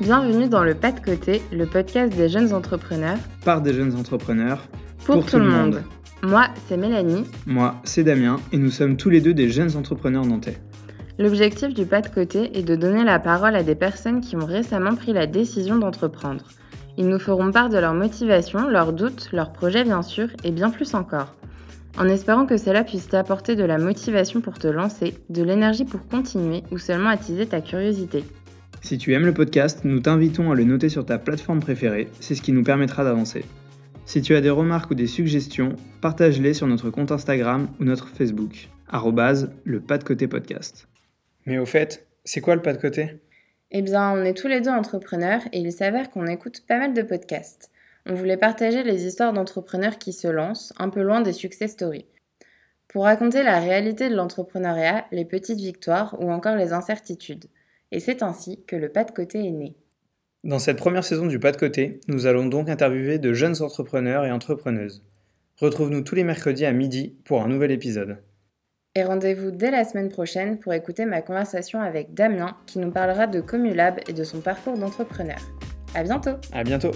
Bienvenue dans le Pas de Côté, le podcast des jeunes entrepreneurs. Par des jeunes entrepreneurs. Pour, tout, le monde. Moi, c'est Mélanie. Moi, c'est Damien, et nous sommes tous les deux des jeunes entrepreneurs nantais. L'objectif du Pas de Côté est de donner la parole à des personnes qui ont récemment pris la décision d'entreprendre. Ils nous feront part de leur motivation, leurs doutes, leurs projets bien sûr, et bien plus encore en espérant que cela puisse t'apporter de la motivation pour te lancer, de l'énergie pour continuer ou seulement attiser ta curiosité. Si tu aimes le podcast, nous t'invitons à le noter sur ta plateforme préférée, c'est ce qui nous permettra d'avancer. Si tu as des remarques ou des suggestions, partage-les sur notre compte Instagram ou notre Facebook, le pas de côté podcast. Mais au fait, c'est quoi le pas de côté? Eh bien, on est tous les deux entrepreneurs et il s'avère qu'on écoute pas mal de podcasts. On voulait partager les histoires d'entrepreneurs qui se lancent, un peu loin des success stories. Pour raconter la réalité de l'entrepreneuriat, les petites victoires ou encore les incertitudes. Et c'est ainsi que le pas de côté est né. Dans cette première saison du pas de côté, nous allons donc interviewer de jeunes entrepreneurs et entrepreneuses. Retrouve-nous tous les mercredis à midi pour un nouvel épisode. Et rendez-vous dès la semaine prochaine pour écouter ma conversation avec Damien qui nous parlera de Comulab et de son parcours d'entrepreneur. À bientôt! À bientôt!